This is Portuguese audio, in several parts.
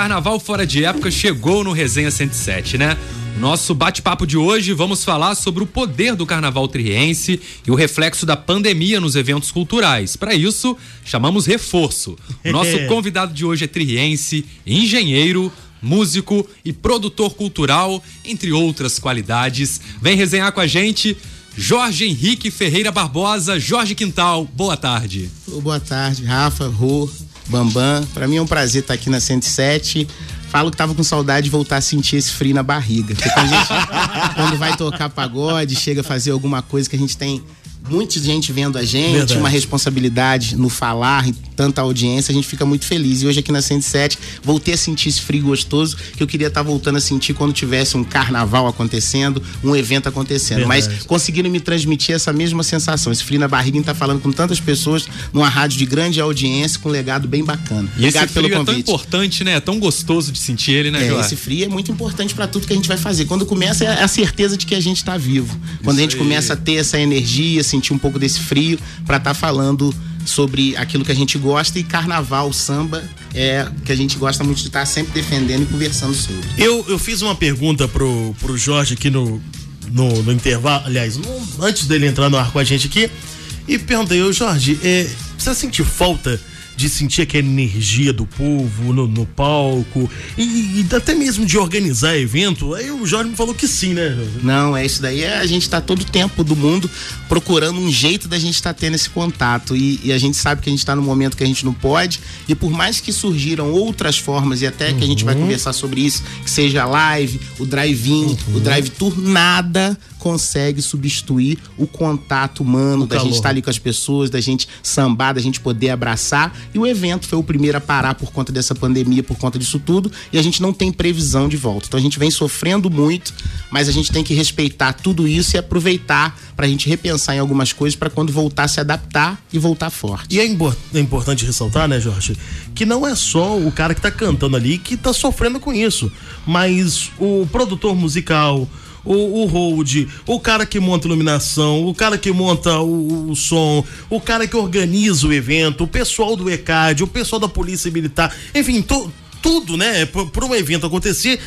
Carnaval Fora de Época chegou no Resenha 107, né? Nosso bate-papo de hoje, vamos falar sobre o poder do carnaval triense e o reflexo da pandemia nos eventos culturais. Para isso, chamamos reforço. O nosso convidado de hoje é triense, engenheiro, músico e produtor cultural, entre outras qualidades. Vem resenhar com a gente. Jorge Henrique Ferreira Barbosa, Jorge Quintal, boa tarde. Boa tarde, Rafa, Rô, Bambam. Para mim é um prazer estar aqui na 107 falo que tava com saudade de voltar a sentir esse frio na barriga. Porque quando, gente, quando vai tocar pagode, chega a fazer alguma coisa que a gente tem muita gente vendo a gente, Verdade. uma responsabilidade no falar, tanta audiência, a gente fica muito feliz. E hoje aqui na 107, voltei a sentir esse frio gostoso que eu queria estar tá voltando a sentir quando tivesse um carnaval acontecendo, um evento acontecendo. Verdade. Mas conseguiram me transmitir essa mesma sensação, esse frio na barriga em estar tá falando com tantas pessoas numa rádio de grande audiência, com um legado bem bacana. E Obrigado esse frio pelo convite. é tão importante, né? É tão gostoso de sentir ele, né, é, Esse frio é muito importante para tudo que a gente vai fazer. Quando começa é a certeza de que a gente está vivo. Quando Isso a gente aí. começa a ter essa energia, sentir um pouco desse frio para estar tá falando sobre aquilo que a gente gosta e carnaval, samba é que a gente gosta muito de estar tá sempre defendendo e conversando sobre. Eu, eu fiz uma pergunta pro, pro Jorge aqui no, no, no intervalo, aliás, no, antes dele entrar no ar com a gente aqui, e perguntei, ô Jorge, é, você sentiu falta de sentir aquela energia do povo no, no palco e, e, até mesmo de organizar evento. Aí o Jorge me falou que sim, né? Não, é isso daí. É, a gente está todo o tempo do mundo procurando um jeito da gente estar tá tendo esse contato e, e, a gente sabe que a gente está no momento que a gente não pode e por mais que surgiram outras formas e até uhum. que a gente vai uhum. conversar sobre isso, que seja live, o drive-in, uhum. o drive-tour, nada consegue substituir o contato humano, o da calor. gente estar tá ali com as pessoas, da gente sambar, da gente poder abraçar. E o evento foi o primeiro a parar por conta dessa pandemia, por conta disso tudo, e a gente não tem previsão de volta. Então a gente vem sofrendo muito, mas a gente tem que respeitar tudo isso e aproveitar para a gente repensar em algumas coisas para quando voltar se adaptar e voltar forte. E é, é, importante ressaltar, né, Jorge, que não é só o cara que tá cantando ali que tá sofrendo com isso, mas o produtor musical, o, o hold, o cara que monta iluminação, o cara que monta o, o, som, o cara que organiza o evento, o pessoal do ECAD, o pessoal da Polícia Militar, enfim, to, tudo, né? Para um evento acontecer,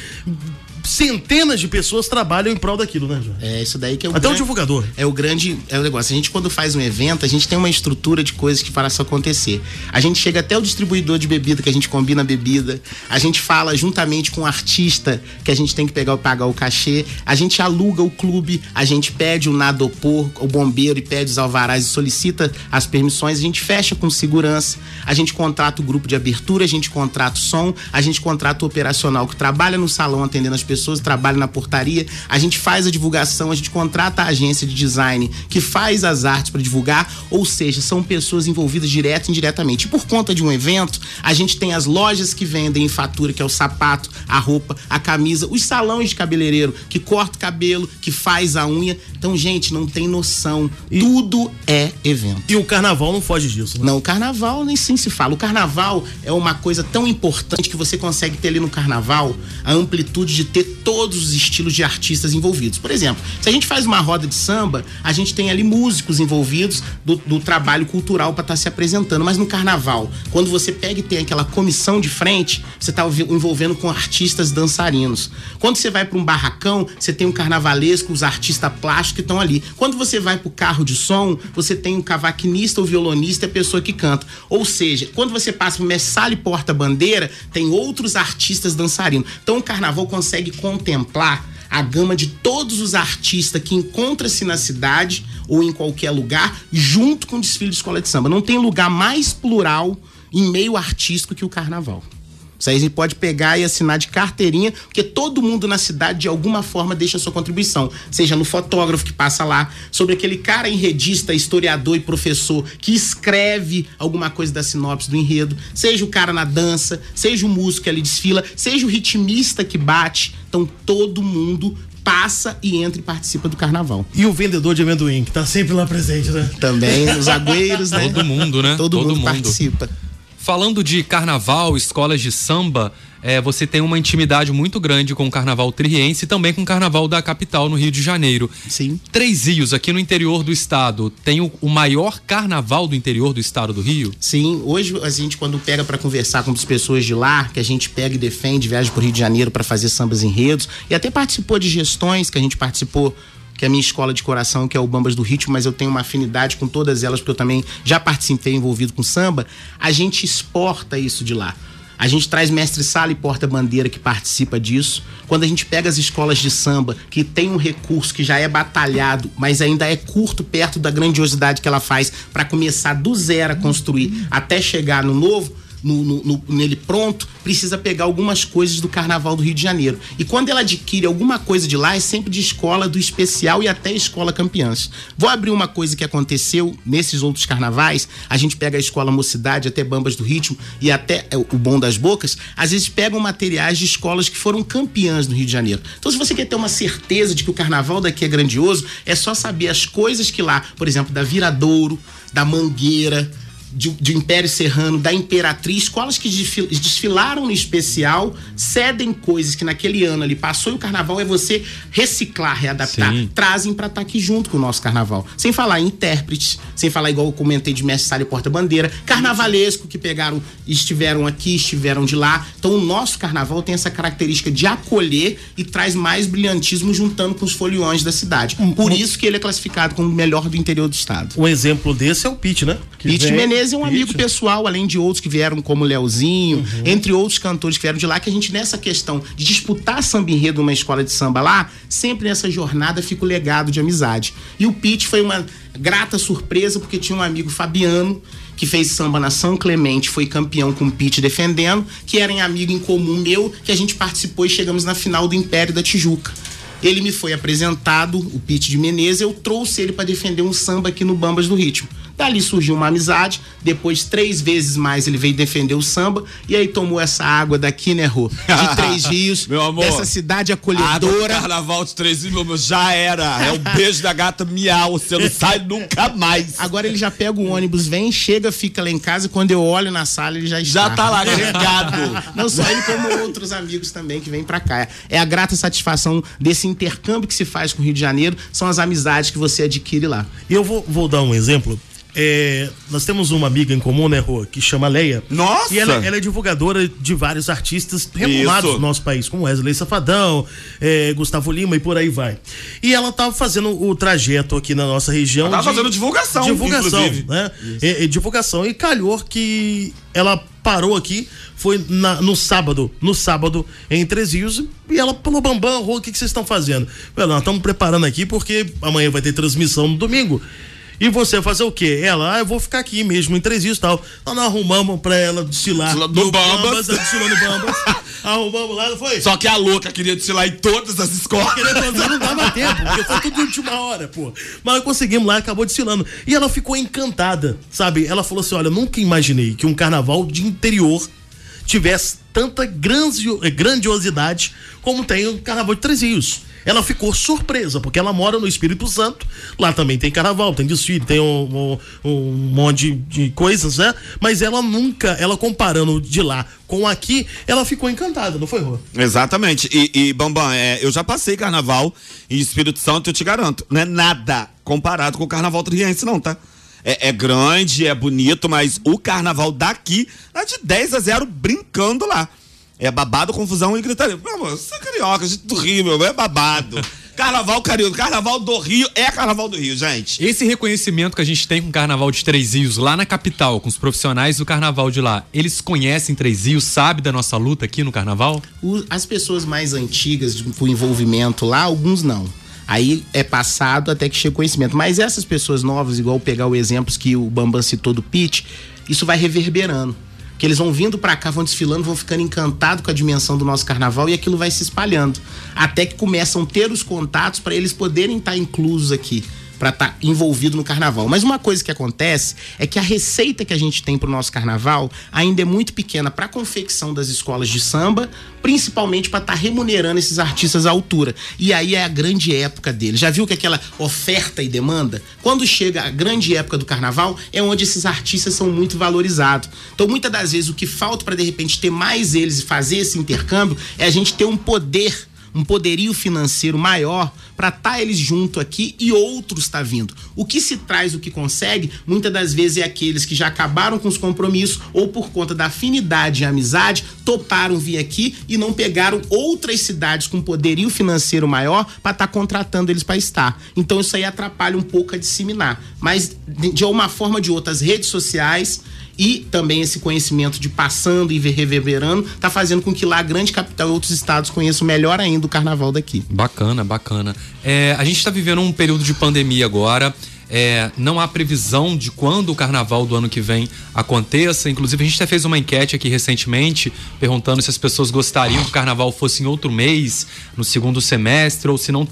centenas de pessoas trabalham em prol daquilo, né, João? É, isso daí que é o Até grande, o divulgador. É o grande é o negócio. A gente, quando faz um evento, a gente tem uma estrutura de coisas que faz isso acontecer. A gente chega até o distribuidor de bebida, que a gente combina a bebida. A gente fala juntamente com o artista que a gente tem que pegar pagar o cachê. A gente aluga o clube, a gente pede o nadopor, o bombeiro, e pede os alvarás e solicita as permissões. A gente fecha com segurança. A gente contrata o grupo de abertura, a gente contrata o som, a gente contrata o operacional que trabalha no salão atendendo as pessoas pessoas trabalham na portaria, a gente faz a divulgação, a gente contrata a agência de design que faz as artes para divulgar, ou seja, são pessoas envolvidas direto e indiretamente. E por conta de um evento, a gente tem as lojas que vendem em fatura, que é o sapato, a roupa, a camisa, os salões de cabeleireiro que corta o cabelo, que faz a unha. Então, gente, não tem noção. E, Tudo é evento. E o carnaval não foge disso, né? Não, o carnaval nem sim se fala. O carnaval é uma coisa tão importante que você consegue ter ali no carnaval a amplitude de ter ter todos os estilos de artistas envolvidos. Por exemplo, se a gente faz uma roda de samba, a gente tem ali músicos envolvidos do, do trabalho cultural para estar tá se apresentando. Mas no carnaval, quando você pega e tem aquela comissão de frente, você está envolvendo com artistas dançarinos. Quando você vai para um barracão, você tem um carnavalesco, os artistas plásticos que estão ali. Quando você vai para o carro de som, você tem um cavaquinista, o violonista e a pessoa que canta. Ou seja, quando você passa para o Messale Porta-Bandeira, tem outros artistas dançarinos. Então o carnaval consegue contemplar a gama de todos os artistas que encontra-se na cidade ou em qualquer lugar, junto com o desfile de escola de samba. Não tem lugar mais plural em meio artístico que o carnaval. Isso aí a gente pode pegar e assinar de carteirinha, porque todo mundo na cidade de alguma forma deixa sua contribuição. Seja no fotógrafo que passa lá, sobre aquele cara enredista, historiador e professor que escreve alguma coisa da sinopse do enredo, seja o cara na dança, seja o músico que ali desfila, seja o ritmista que bate. Então todo mundo passa e entra e participa do carnaval. E o vendedor de amendoim, que tá sempre lá presente, né? Também, os agüeiros, né? Todo mundo, né? Todo, Todo mundo, mundo participa. Falando de carnaval, escolas de samba, é, você tem uma intimidade muito grande com o carnaval triense e também com o carnaval da capital, no Rio de Janeiro. Sim. Três Rios, aqui no interior do estado, tem o, o maior carnaval do interior do estado do Rio? Sim, hoje a gente, quando pega para conversar com as pessoas de lá, que a gente pega e defende, viaja pro Rio de Janeiro para fazer sambas enredos, e até participou de gestões que a gente participou que é a minha escola de coração, que é o Bambas do Ritmo, mas eu tenho uma afinidade com todas elas, porque eu também já participei envolvido com samba, a gente exporta isso de lá. A gente traz mestre sala e porta-bandeira que participa disso. Quando a gente pega as escolas de samba, que tem um recurso que já é batalhado, mas ainda é curto perto da grandiosidade que ela faz para começar do zero a construir até chegar no novo, no, no, no, nele pronto, precisa pegar algumas coisas do Carnaval do Rio de Janeiro. E quando ela adquire alguma coisa de lá, é sempre de escola do especial e até escola campeãs. Vou abrir uma coisa que aconteceu nesses outros carnavais. A gente pega a escola Mocidade, até Bambas do Ritmo e até é, o Bom das Bocas. Às vezes pegam materiais de escolas que foram campeãs no Rio de Janeiro. Então, se você quer ter uma certeza de que o carnaval daqui é grandioso, é só saber as coisas que lá, por exemplo, da Viradouro, da Mangueira, de, de Império Serrano, da Imperatriz, escolas que desfilaram no especial, cedem coisas que naquele ano ali passou e o carnaval é você reciclar, readaptar, Sim. trazem para estar tá aqui junto com o nosso carnaval. Sem falar em intérpretes, sem falar igual eu comentei de mestre sala e porta-bandeira, carnavalesco que pegaram, estiveram aqui, estiveram de lá. Então o nosso carnaval tem essa característica de acolher e traz mais brilhantismo juntando com os foliões da cidade. Por isso que ele é classificado como o melhor do interior do estado. Um exemplo desse é o Pete, né? Pete Menezes é um amigo pessoal, além de outros que vieram como Leozinho, uhum. entre outros cantores que vieram de lá, que a gente nessa questão de disputar samba enredo numa escola de samba lá, sempre nessa jornada fica o legado de amizade. E o Pete foi uma grata surpresa porque tinha um amigo Fabiano que fez samba na São Clemente, foi campeão com o Pete defendendo, que era em amigo em comum meu, que a gente participou e chegamos na final do Império da Tijuca. Ele me foi apresentado, o Pete de Menezes, eu trouxe ele para defender um samba aqui no Bambas do Ritmo. Dali surgiu uma amizade. Depois, três vezes mais, ele veio defender o samba. E aí tomou essa água daqui, né, Rô? De Três Rios. meu amor. Dessa cidade acolhedora. carnaval de Três Rios, meu amor, já era. É o beijo da gata miau. Você não sai nunca mais. Agora ele já pega o ônibus, vem, chega, fica lá em casa. E quando eu olho na sala, ele já está. Já tá lá agregado. não só ele, como outros amigos também que vêm para cá. É a grata satisfação desse intercâmbio que se faz com o Rio de Janeiro. São as amizades que você adquire lá. E eu vou, vou dar um exemplo é, nós temos uma amiga em comum, né, Rô, que chama Leia. Nossa! E ela, ela é divulgadora de vários artistas renomados Isso. do nosso país, como Wesley Safadão, é, Gustavo Lima e por aí vai. E ela tava fazendo o trajeto aqui na nossa região. Ela tava de, fazendo divulgação, Divulgação, inclusive. né? E, e, divulgação. E calhou que ela parou aqui, foi na, no sábado, no sábado, em Três Rios, e ela falou, Bambam, Rô, o que, que vocês estão fazendo? Nós estamos preparando aqui porque amanhã vai ter transmissão no domingo. E você fazer o quê? Ela, ah, eu vou ficar aqui mesmo, em três dias e tal. Nós não arrumamos pra ela desfilar. No, no Bambas. Desfilando Bambas. arrumamos lá, não foi? Só que a louca queria desfilar em todas as escolas. Queria fazer, não dava tempo, porque foi tudo de última hora, pô. Mas conseguimos lá, acabou desfilando. E ela ficou encantada, sabe? Ela falou assim: olha, nunca imaginei que um carnaval de interior tivesse tanta grandiosidade como tem o carnaval de Três Rios ela ficou surpresa, porque ela mora no Espírito Santo, lá também tem carnaval, tem desfile, tem um, um, um monte de, coisas, né? Mas ela nunca, ela comparando de lá com aqui, ela ficou encantada, não foi, Rô? Exatamente. E, e Bambam, é, eu já passei carnaval em Espírito Santo, eu te garanto, não é nada comparado com o carnaval triense, não, tá? É, é, grande, é bonito, mas o carnaval daqui é de 10 a 0 brincando lá. É babado, confusão e gritaria. Meu amor, você é carioca, gente do Rio, meu, é babado. Carnaval carioca, Carnaval do Rio é Carnaval do Rio, gente. Esse reconhecimento que a gente tem com o Carnaval de Três Rios lá na capital, com os profissionais do Carnaval de lá, eles conhecem Três Rios, sabem da nossa luta aqui no Carnaval? O, as pessoas mais antigas com envolvimento lá, alguns não. Aí é passado até que chega o conhecimento. Mas essas pessoas novas, igual pegar o exemplo que o Bambam citou do pitch, isso vai reverberando que eles vão vindo para cá, vão desfilando, vão ficando encantados com a dimensão do nosso carnaval e aquilo vai se espalhando. Até que começam a ter os contatos para eles poderem estar tá inclusos aqui para estar tá envolvido no carnaval. Mas uma coisa que acontece é que a receita que a gente tem para o nosso carnaval ainda é muito pequena para a confecção das escolas de samba, principalmente para estar tá remunerando esses artistas à altura. E aí é a grande época deles. Já viu que aquela oferta e demanda? Quando chega a grande época do carnaval, é onde esses artistas são muito valorizados. Então, muitas das vezes, o que falta para de repente ter mais eles e fazer esse intercâmbio é a gente ter um poder um poderio financeiro maior para estar tá eles junto aqui e outros tá vindo. O que se traz, o que consegue, muitas das vezes é aqueles que já acabaram com os compromissos ou por conta da afinidade e amizade toparam vir aqui e não pegaram outras cidades com poderio financeiro maior para estar tá contratando eles para estar. Então isso aí atrapalha um pouco a disseminar. Mas de uma forma ou de outra, as redes sociais e também esse conhecimento de passando e reverberando está fazendo com que lá a grande capital e outros estados conheçam melhor ainda o carnaval daqui. Bacana, bacana. É, a gente está vivendo um período de pandemia agora. É, não há previsão de quando o carnaval do ano que vem aconteça. Inclusive, a gente até fez uma enquete aqui recentemente perguntando se as pessoas gostariam que o carnaval fosse em outro mês, no segundo semestre, ou se não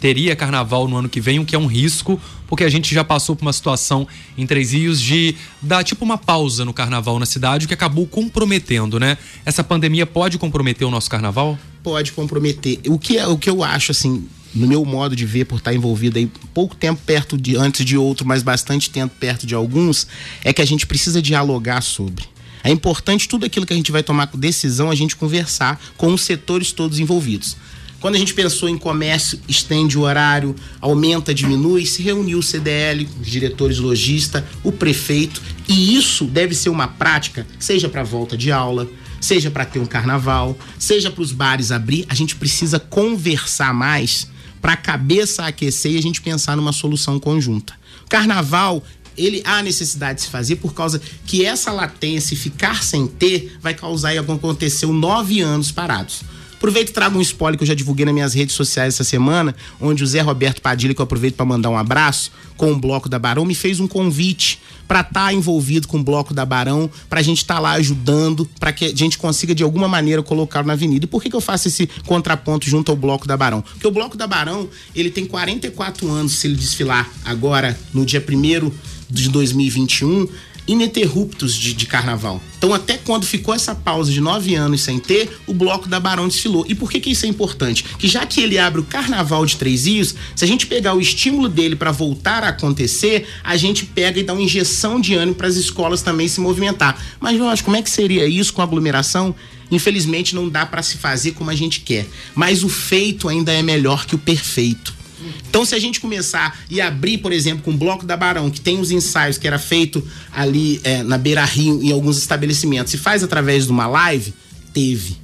teria carnaval no ano que vem, o que é um risco, porque a gente já passou por uma situação em Três Rios de dar tipo uma pausa no carnaval na cidade, o que acabou comprometendo, né? Essa pandemia pode comprometer o nosso carnaval? Pode comprometer. O que, é, o que eu acho, assim, no meu modo de ver, por estar envolvido aí pouco tempo perto de antes de outro, mas bastante tempo perto de alguns, é que a gente precisa dialogar sobre. É importante tudo aquilo que a gente vai tomar decisão, a gente conversar com os setores todos envolvidos. Quando a gente pensou em comércio, estende o horário, aumenta, diminui, se reuniu o CDL, os diretores lojista, o prefeito, e isso deve ser uma prática, seja para volta de aula, seja para ter um carnaval, seja para os bares abrir, a gente precisa conversar mais para a cabeça aquecer e a gente pensar numa solução conjunta. Carnaval ele há necessidade de se fazer por causa que essa latência, ficar sem ter, vai causar e aconteceu nove anos parados. Aproveito e trago um spoiler que eu já divulguei nas minhas redes sociais essa semana, onde o Zé Roberto Padilha, que eu aproveito para mandar um abraço, com o Bloco da Barão, me fez um convite para estar tá envolvido com o Bloco da Barão, para a gente estar tá lá ajudando, para que a gente consiga de alguma maneira colocar na avenida. E por que, que eu faço esse contraponto junto ao Bloco da Barão? Porque o Bloco da Barão, ele tem 44 anos se ele desfilar agora, no dia 1 de 2021, ininterruptos de, de, carnaval. Então, até quando ficou essa pausa de nove anos sem ter, o bloco da Barão desfilou. E por que, que isso é importante? Que já que ele abre o carnaval de Três Rios, se a gente pegar o estímulo dele para voltar a acontecer, a gente pega e dá uma injeção de ânimo para as escolas também se movimentar. Mas, Jorge, como é que seria isso com aglomeração? Infelizmente, não dá para se fazer como a gente quer. Mas o feito ainda é melhor que o perfeito. Então, se a gente começar e abrir, por exemplo, com o Bloco da Barão, que tem os ensaios que era feito ali é, na Beira Rio, em alguns estabelecimentos, e faz através de uma live, teve.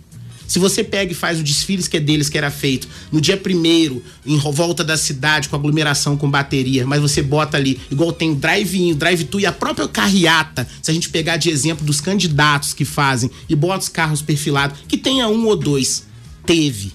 Se você pega e faz o desfile que é deles, que era feito no dia primeiro, em volta da cidade, com aglomeração, com bateria, mas você bota ali, igual tem drive-in, drive-thru e a própria carreata, se a gente pegar de exemplo dos candidatos que fazem e bota os carros perfilados, que tenha um ou dois, teve.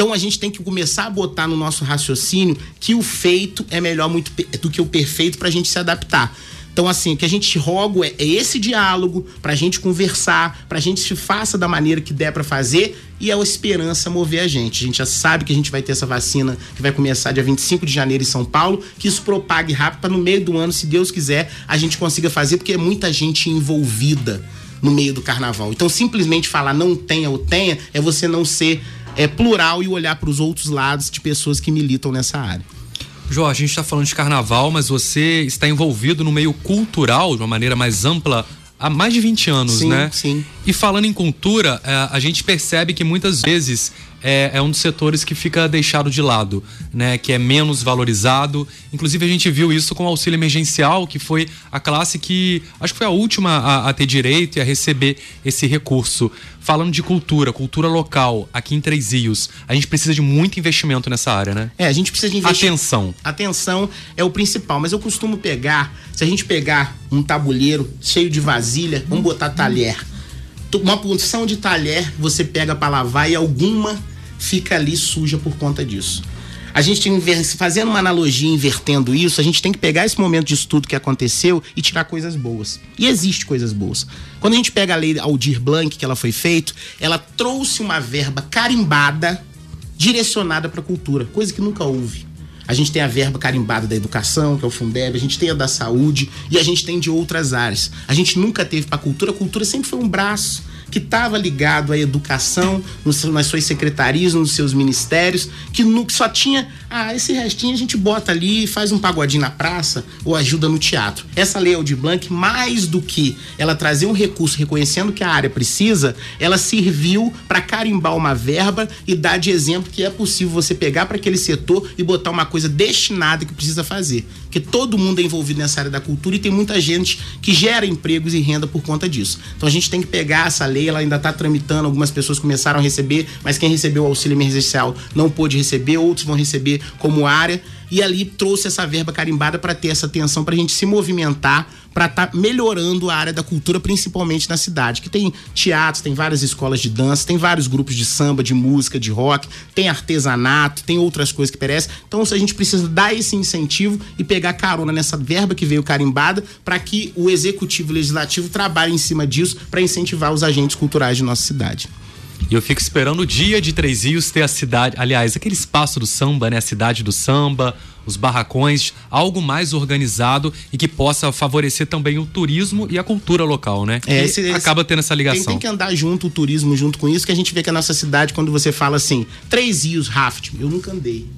Então a gente tem que começar a botar no nosso raciocínio que o feito é melhor muito do que o perfeito para a gente se adaptar. Então, assim, o que a gente roga é, é esse diálogo para a gente conversar, para a gente se faça da maneira que der para fazer e é a esperança mover a gente. A gente já sabe que a gente vai ter essa vacina que vai começar dia 25 de janeiro em São Paulo, que isso propague rápido para no meio do ano, se Deus quiser, a gente consiga fazer, porque é muita gente envolvida no meio do carnaval. Então, simplesmente falar não tenha ou tenha é você não ser é, plural e olhar para os outros lados de pessoas que militam nessa área. Jorge, a gente está falando de carnaval, mas você está envolvido no meio cultural de uma maneira mais ampla há mais de 20 anos, sim, né? Sim. E falando em cultura, é, a gente percebe que muitas vezes é, é, um dos setores que fica deixado de lado, né? Que é menos valorizado. Inclusive, a gente viu isso com o auxílio emergencial, que foi a classe que acho que foi a última a, a ter direito e a receber esse recurso. Falando de cultura, cultura local, aqui em Três Rios, a gente precisa de muito investimento nessa área, né? É, a gente precisa de investir. Atenção. Atenção é o principal, mas eu costumo pegar, se a gente pegar um tabuleiro cheio de vasilha, vamos botar talher. Uma porção de talher você pega para lavar e alguma fica ali suja por conta disso. A gente fazendo uma analogia, invertendo isso, a gente tem que pegar esse momento de estudo que aconteceu e tirar coisas boas. E existe coisas boas. Quando a gente pega a lei Aldir Blanc, que ela foi feita, ela trouxe uma verba carimbada direcionada para a cultura, coisa que nunca houve. a gente tem a verba carimbada da educação, que é o Fundeb, a gente tem a da saúde e a gente tem de outras áreas. A gente nunca teve para a cultura, a cultura sempre foi um braço que estava ligado à educação, nas suas secretarias, nos seus ministérios, que, no, que só tinha, ah, esse restinho a gente bota ali, faz um pagodinho na praça ou ajuda no teatro. Essa lei Aldir Blanc, mais do que ela trazer um recurso reconhecendo que a área precisa, ela serviu para carimbar uma verba e dar de exemplo que é possível você pegar para aquele setor e botar uma coisa destinada que precisa fazer. Porque todo mundo é envolvido nessa área da cultura e tem muita gente que gera empregos e renda por conta disso. Então a gente tem que pegar essa lei ela ainda está tramitando, algumas pessoas começaram a receber, mas quem recebeu o auxílio emergencial não pôde receber, outros vão receber como área. E ali trouxe essa verba carimbada para ter essa atenção, para a gente se movimentar, para estar tá melhorando a área da cultura, principalmente na cidade. Que tem teatros, tem várias escolas de dança, tem vários grupos de samba, de música, de rock, tem artesanato, tem outras coisas que perecem. Então, a gente precisa dar esse incentivo e pegar carona nessa verba que veio carimbada, para que o executivo legislativo trabalhem em cima disso para incentivar os agentes culturais de nossa cidade. E eu fico esperando o dia de Três Rios ter a cidade, aliás, aquele espaço do samba, né? A cidade do samba, os barracões, algo mais organizado e que possa favorecer também o turismo e a cultura local, né? É, esse, esse, acaba tendo essa ligação. Tem, tem, que andar junto o turismo junto com isso, que a gente vê que a nossa cidade, quando você fala assim, Três Rios, raft, eu nunca andei.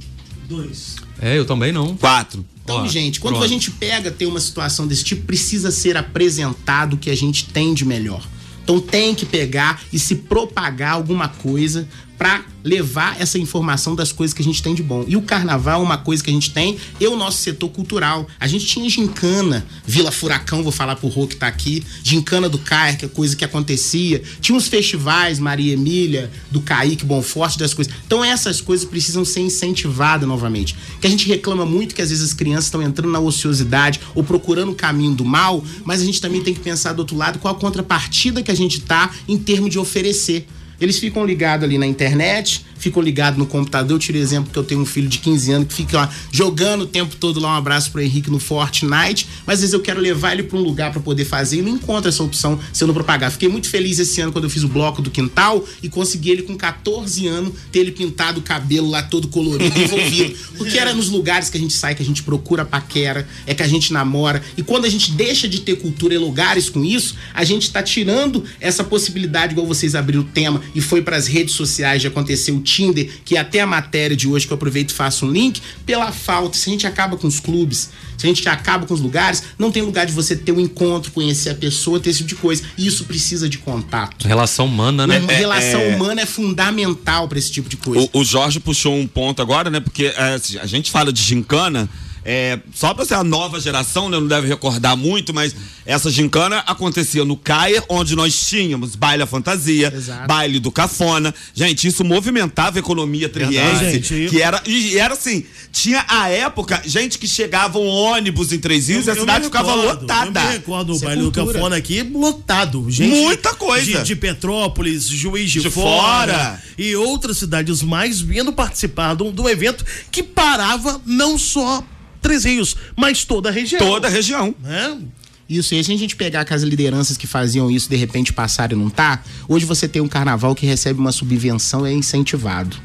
Dois. É, eu também não. Quatro. Então, Ó, gente, quando pronto. a gente pega ter uma situação desse tipo, precisa ser apresentado o que a gente tem de melhor. Então tem que pegar e se propagar alguma coisa para levar essa informação das coisas que a gente tem de bom. E o carnaval é uma coisa que a gente tem, e o nosso setor cultural. A gente tinha gincana, Vila Furacão, vou falar pro Rô que tá aqui, gincana do Cair, que é coisa que acontecia. Tinha uns festivais, Maria Emília, do Caíque, Forte, das coisas. Então essas coisas precisam ser incentivadas novamente. Que a gente reclama muito que às vezes as crianças estão entrando na ociosidade ou procurando o caminho do mal, mas a gente também tem que pensar do outro lado qual a contrapartida que a gente tá em termos de oferecer. Eles ficam ligados ali na internet, ficam ligados no computador. Eu tiro exemplo que eu tenho um filho de 15 anos que fica lá, jogando o tempo todo lá. Um abraço pro Henrique no Fortnite. Mas às vezes eu quero levar ele para um lugar para poder fazer e não encontro essa opção se eu não propagar. Fiquei muito feliz esse ano quando eu fiz o bloco do quintal e consegui ele com 14 anos ter ele pintado o cabelo lá todo colorido, envolvido. Porque era nos lugares que a gente sai, que a gente procura paquera, é que a gente namora. E quando a gente deixa de ter cultura e lugares com isso, a gente tá tirando essa possibilidade, igual vocês abriram o tema e foi para as redes sociais de acontecer o Tinder, que é até a matéria de hoje que eu aproveito e faço um link, pela falta. Se a gente acaba com os clubes, se a gente acaba com os lugares, não tem lugar de você ter um encontro, conhecer a pessoa, ter esse tipo de coisa. E isso precisa de contato. Relação humana, né? É, relação é... humana é fundamental para esse tipo de coisa. O, o, Jorge puxou um ponto agora, né? Porque é, a gente fala de gincana. É, só para ser a nova geração, né, não deve recordar muito, mas essa gincana acontecia no CAIR, onde nós tínhamos baile à fantasia, Exato. baile do cafona. Gente, isso movimentava a economia triense, que era e era assim, tinha a época, gente que chegavam ônibus em Três Rios e a cidade ficava lotada. Eu me recordo o é baile do cafona aqui lotado, gente. Muita coisa. De, de Petrópolis, Juiz de, de fora, fora, e outras cidades mais vindo participar do, do evento que parava não só Três Rios, mas toda a região. Toda a região. Né? Isso, e se a gente pegar que as lideranças que faziam isso de repente passaram e não tá, hoje você tem um carnaval que recebe uma subvenção e é incentivado.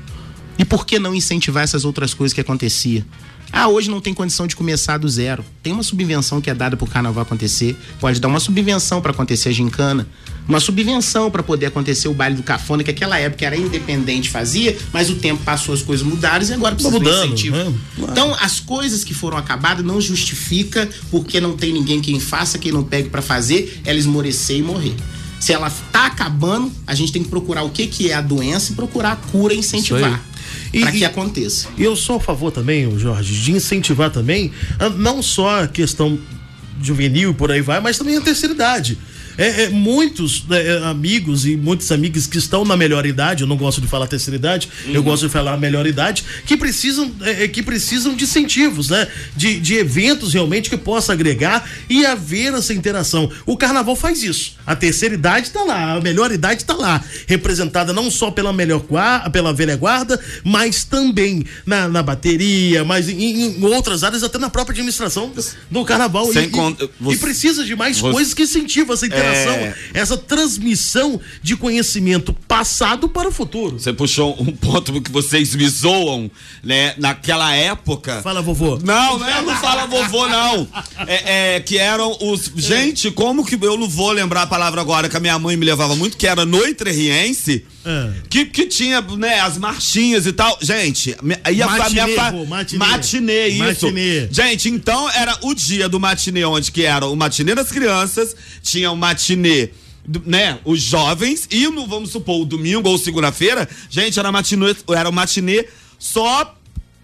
E por que não incentivar essas outras coisas que acontecia? Ah, hoje não tem condição de começar do zero. Tem uma subvenção que é dada para o carnaval acontecer. Pode dar uma subvenção para acontecer a gincana. Uma subvenção para poder acontecer o baile do cafona, que aquela época era independente, fazia, mas o tempo passou, as coisas mudaram e agora precisa mudando, de incentivo. Né? Então, as coisas que foram acabadas não justifica porque não tem ninguém quem faça, quem não pegue para fazer, ela esmorecer e morrer. Se ela tá acabando, a gente tem que procurar o que, que é a doença e procurar a cura e incentivar para que aconteça. E eu sou a favor também, Jorge, de incentivar também, ah, não só a questão juvenil por aí vai, mas também a terceira idade é, é, muitos né, é, amigos e muitas amigas que estão na melhor idade, eu não gosto de falar terceira idade, uhum. eu gosto de falar melhor idade, que precisam, é, é, que precisam de incentivos, né? De, de eventos realmente que possa agregar e haver essa interação. O carnaval faz isso. A terceira idade está lá, a melhor idade está lá, representada não só pela melhor pela velha guarda, mas também na, na bateria, mas em, em, outras áreas, até na própria administração do carnaval. E, e, e precisa de mais você... coisas que incentivam essa interação geração, É. essa transmissão de conhecimento passado para o futuro. Você puxou um ponto que vocês me zoam, né? Naquela época. Fala, vovô. Não, não, é, não fala vovô, não. É, é, que eram os. Gente, como que eu não vou lembrar a palavra agora que a minha mãe me levava muito, que era Noitreriense. É. Que, que tinha, né, as marchinhas e tal. Gente, aí Matinê, minha fa- vô, matinê. matinê, isso. Matinê. Gente, então era o dia do matinê, onde que era o matinê das crianças, tinha o matinê. Né, os jovens, e no, vamos supor, o domingo ou segunda-feira, gente, era matinê, era o matinê só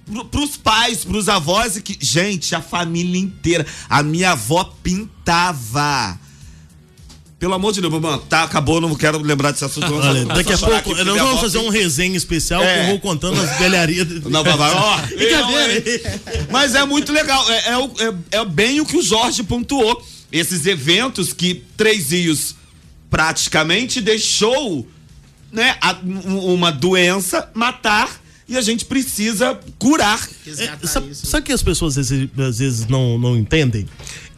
pro, pros pais, pros avós, e que, gente, a família inteira. A minha avó pintava. Pelo amor de Deus, mamãe, tá, acabou, não quero lembrar desse assunto. Olha, Vou daqui a pouco nós vamos fazer um resenha especial É. que eu vou contando as velharias. Não, vai, vai, ó. Brincadeira. Mas é muito legal. É, é é- é bem o que o Jorge pontuou. Esses eventos que Três Rios praticamente deixou né, a- um- uma doença matar e a gente precisa curar. É, sabe, isso. sabe que as pessoas às vezes, às vezes não, não entendem?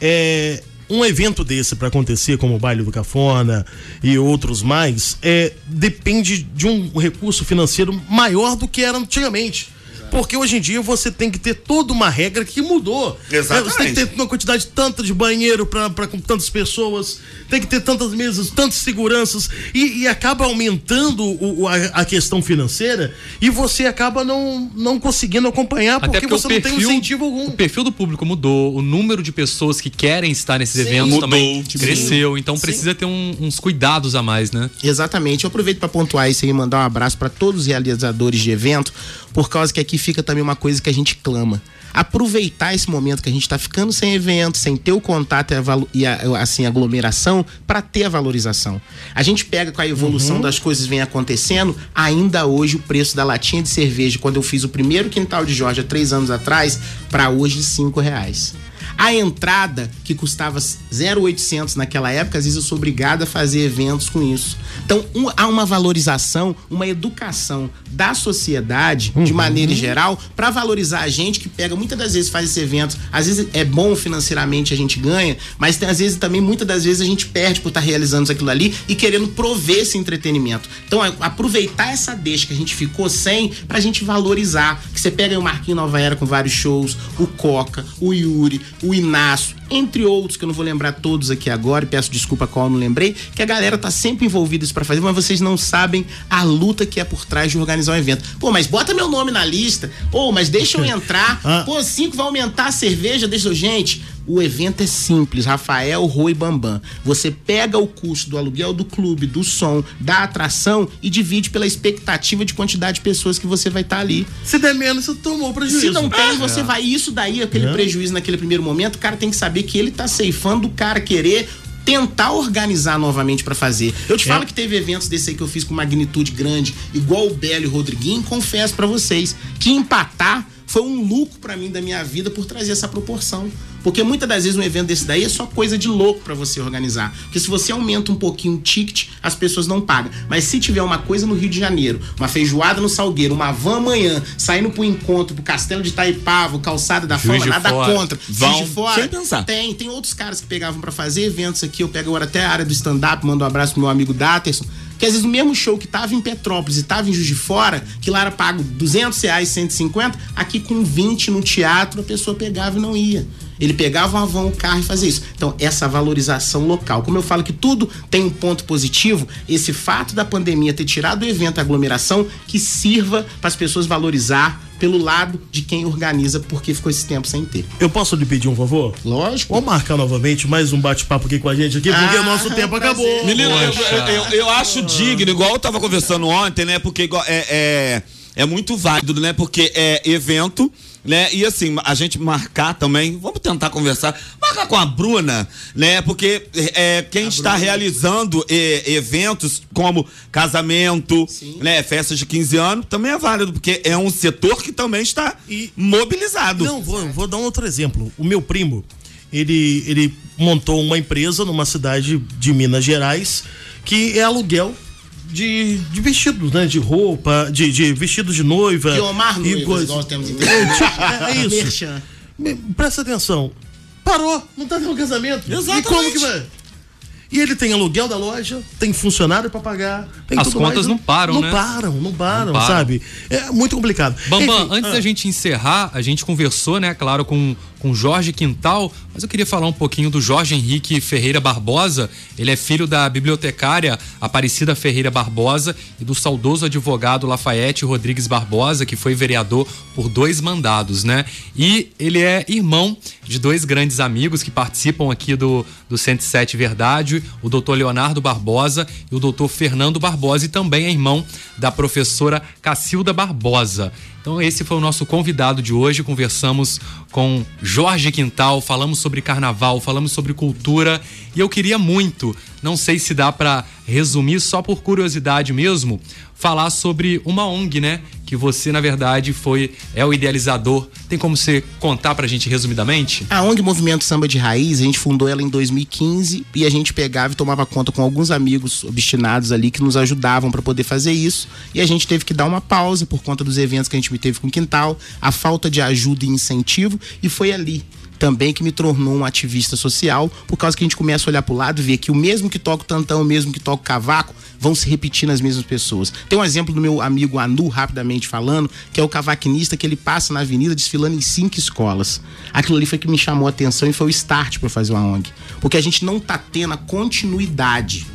É, um evento desse para acontecer, como o Baile do Cafona e outros mais, é, depende de um recurso financeiro maior do que era antigamente. Porque hoje em dia você tem que ter toda uma regra que mudou. Exatamente. É, Você tem que ter uma quantidade tanta de banheiro para com tantas pessoas, tem que ter tantas mesas, tantas seguranças, e, e acaba aumentando o- a, a questão financeira e você acaba não, não conseguindo acompanhar Até porque, porque você o não perfil, tem incentivo algum. o perfil do público mudou, o número de pessoas que querem estar nesses eventos mudou. também Sim. cresceu, então precisa ter um- uns cuidados a mais, né? Exatamente. Eu aproveito para pontuar isso aí e mandar um abraço para todos os realizadores de evento, por causa que aqui fica também uma coisa que a gente clama. Aproveitar esse momento que a gente está ficando sem evento, sem ter o contato e a, e a- assim, aglomeração, para ter a valorização. A gente pega com a evolução das coisas vem acontecendo, ainda hoje o preço da latinha de cerveja, quando eu fiz o primeiro quintal de Jorge há três anos atrás, para hoje cinco reais. A entrada, que custava 0,800 naquela época, às vezes eu sou obrigado a fazer eventos com isso. Então, um- há uma valorização, uma educação da sociedade, de maneira geral, para valorizar a gente que pega, muitas das vezes faz esse evento. Às vezes é bom financeiramente, a gente ganha, mas tem, às vezes também, muitas das vezes, a gente perde por estar realizando aquilo ali e querendo prover esse entretenimento. Então, a- aproveitar essa deixa que a gente ficou sem pra gente valorizar. Que você pega aí o Marquinho Nova Era com vários shows, o Coca, o Yuri, o Inácio, entre outros, que eu não vou lembrar todos aqui agora, e peço desculpa qual eu não lembrei, que a galera tá sempre envolvida pra fazer, mas vocês não sabem a luta que é por trás de organizar um evento. Pô, mas bota meu nome na lista. Pô, mas deixa eu entrar. Ah. Pô, cinco vai aumentar a cerveja, deixa eu. Gente, o evento é simples, Rafael, Rui Bambam. Você pega o custo do aluguel do clube, do som, da atração e divide pela expectativa de quantidade de pessoas que você vai estar ali. Se der menos, você tomou prejuízo. Se não tem, você vai. Isso daí, aquele É. prejuízo naquele primeiro momento, o cara tem que saber que ele tá ceifando o cara querer tentar organizar novamente pra fazer. Eu te É. falo que teve eventos desse aí que eu fiz com magnitude grande, igual o Belo e o Rodriguinho, confesso pra vocês que empatar foi um lucro pra mim da minha vida por trazer essa proporção. Porque muitas das vezes um evento desse daí é só coisa de louco pra você organizar. Porque se você aumenta um pouquinho o ticket, as pessoas não pagam. Mas se tiver uma coisa no Rio de Janeiro, uma feijoada no Salgueiro, uma van amanhã, saindo pro encontro, pro Castelo de Itaipava, o Calçado da Juiz Fama, nada Fora. contra. Vão Juiz de fora. sem pensar. Tem, tem outros caras que pegavam pra fazer eventos aqui. Eu pego agora até a área do stand-up, mando um abraço pro meu amigo Daterson. Que às vezes o mesmo show que tava em Petrópolis e tava em Juiz de Fora, que lá era pago 200 reais, 150, aqui com 20 no teatro, a pessoa pegava e não ia. Ele pegava uma van, um carro e fazia isso. Então, essa valorização local. Como eu falo que tudo tem um ponto positivo, esse fato da pandemia ter tirado o evento, aglomeração, que sirva para as pessoas valorizar pelo lado de quem organiza, porque ficou esse tempo sem ter. Eu posso lhe pedir um favor? Lógico. Vamos marcar novamente mais um bate-papo aqui com a gente aqui, porque Ah, o nosso tempo prazer. acabou. Menino, eu, eu, eu- eu acho digno, igual eu tava conversando ontem, né? Porque igual- é, é, é muito válido, né? Porque é evento, né? E assim, a gente marcar também, vamos tentar conversar, marcar com a Bruna, né? Porque é, quem está realizando é, eventos como casamento, né? Festas de 15 anos, também é válido, porque é um setor que também está E- mobilizado. Não, vou, vou dar um outro exemplo. O meu primo, ele, ele montou uma empresa numa cidade de Minas Gerais que é aluguel de, de vestidos, né? De roupa, de, de vestidos de noiva. Que Omar e Noivas, coisa- igual temos em É, é isso. Merchan. Me- Presta atenção. Parou, não tá tendo casamento. Exatamente. E como que vai? E ele tem aluguel da loja, tem funcionário para pagar, tem As tudo contas mais. não param, não né? Param, não param, Não param. sabe? É muito complicado. Bambam, Enfim, antes ah, da gente encerrar, a gente conversou, né, claro, com, com Jorge Quintal, mas eu queria falar um pouquinho do Jorge Henrique Ferreira Barbosa. Ele é filho da bibliotecária Aparecida Ferreira Barbosa e do saudoso advogado Lafayette Rodrigues Barbosa, que foi vereador por dois mandados, né? E ele é irmão de dois grandes amigos que participam aqui do, do 107 Verdade, o doutor Leonardo Barbosa e o doutor Fernando Barbosa, e também é irmão da professora Cacilda Barbosa. Então esse foi o nosso convidado de hoje. Conversamos com Jorge Quintal, falamos sobre carnaval, falamos sobre cultura e eu queria muito, não sei se dá para resumir só por curiosidade mesmo, falar sobre uma ONG, né? Que você na verdade foi é o idealizador. Tem como você contar pra gente resumidamente? A ONG Movimento Samba de Raiz, a gente fundou ela em 2015 e a gente pegava e tomava conta com alguns amigos obstinados ali que nos ajudavam para poder fazer isso. E a gente teve que dar uma pausa por conta dos eventos que a gente teve com o Quintal, a falta de ajuda e incentivo, e foi ali também que me tornou um ativista social, por causa que a gente começa a olhar pro lado e ver que o mesmo que toca o tantão, o mesmo que toca o cavaco, vão se repetir nas mesmas pessoas. Tem um exemplo do meu amigo Anu, rapidamente falando, que é o cavaquinista que ele passa na avenida desfilando em cinco escolas. Aquilo ali foi que me chamou a atenção e foi o start para fazer uma ONG. Porque a gente não tá tendo a continuidade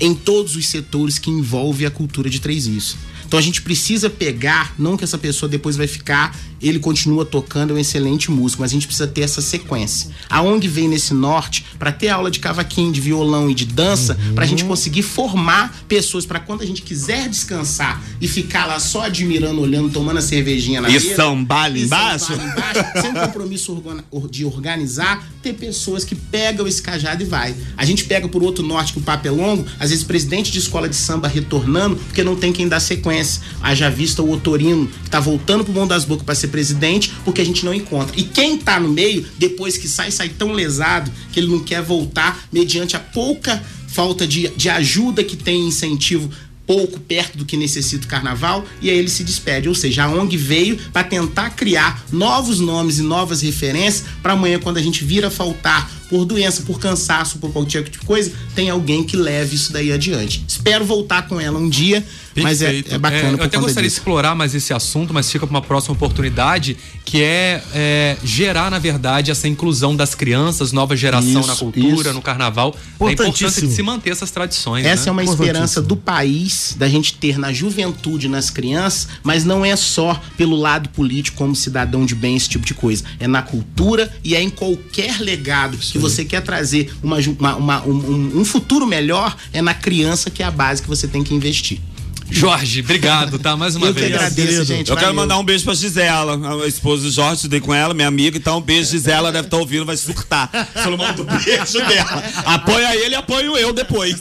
em todos os setores que envolve a cultura de três isso. Então a gente precisa pegar, não que essa pessoa depois vai ficar, ele continua tocando, é um excelente músico, mas a gente precisa ter essa sequência. A ONG vem nesse norte para ter aula de cavaquinho, de violão e de dança, Uhum. pra gente conseguir formar pessoas para quando a gente quiser descansar e ficar lá só admirando, olhando, tomando a cervejinha na E mesa. e embaixo? sem compromisso de organizar, ter pessoas que pegam esse cajado e vai. A gente pega por outro norte que o papo é longo, às vezes presidente de escola de samba retornando, porque não tem quem dar sequência. Haja vista o Otorino, que tá voltando pro Mão das Bocas para ser presidente, porque a gente não encontra. E quem tá no meio, depois que sai, sai tão lesado que ele não quer voltar, mediante a pouca falta de, de ajuda que tem incentivo pouco perto do que necessita o carnaval e aí ele se despede. Ou seja, a ONG veio para tentar criar novos nomes e novas referências para amanhã, quando a gente vira faltar por doença, por cansaço, por qualquer tipo de coisa, tem alguém que leve isso daí adiante. Espero voltar com ela um dia, mas é, Perfeito. é bacana. eu por até gostaria de disso. explorar mais esse assunto, mas fica para uma próxima oportunidade, que é, é, gerar, na verdade, essa inclusão das crianças, nova geração Isso, na cultura, isso. no carnaval, da importância de se manter essas tradições. Essa né? é uma esperança do país, da gente ter na juventude, nas crianças, mas não é só pelo lado político, como cidadão de bem, esse tipo de coisa. É na cultura e é em qualquer legado que você quer trazer uma uma- uma- um, um- futuro melhor, é na criança que é a base que você tem que investir. Jorge, obrigado, tá? Mais uma Eu que vez. agradeço, querido. gente. Eu quero valeu. mandar um beijo pra Gisela, a esposa do Jorge, estudei com ela, minha amiga, então um beijo, Gisela, deve estar ouvindo, vai surtar. Só não manda um beijo dela. Apoia ele apoio eu depois.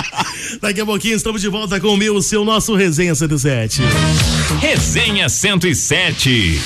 Daqui a pouquinho estamos de volta com o meu, o seu, nosso Resenha 107. Resenha 107.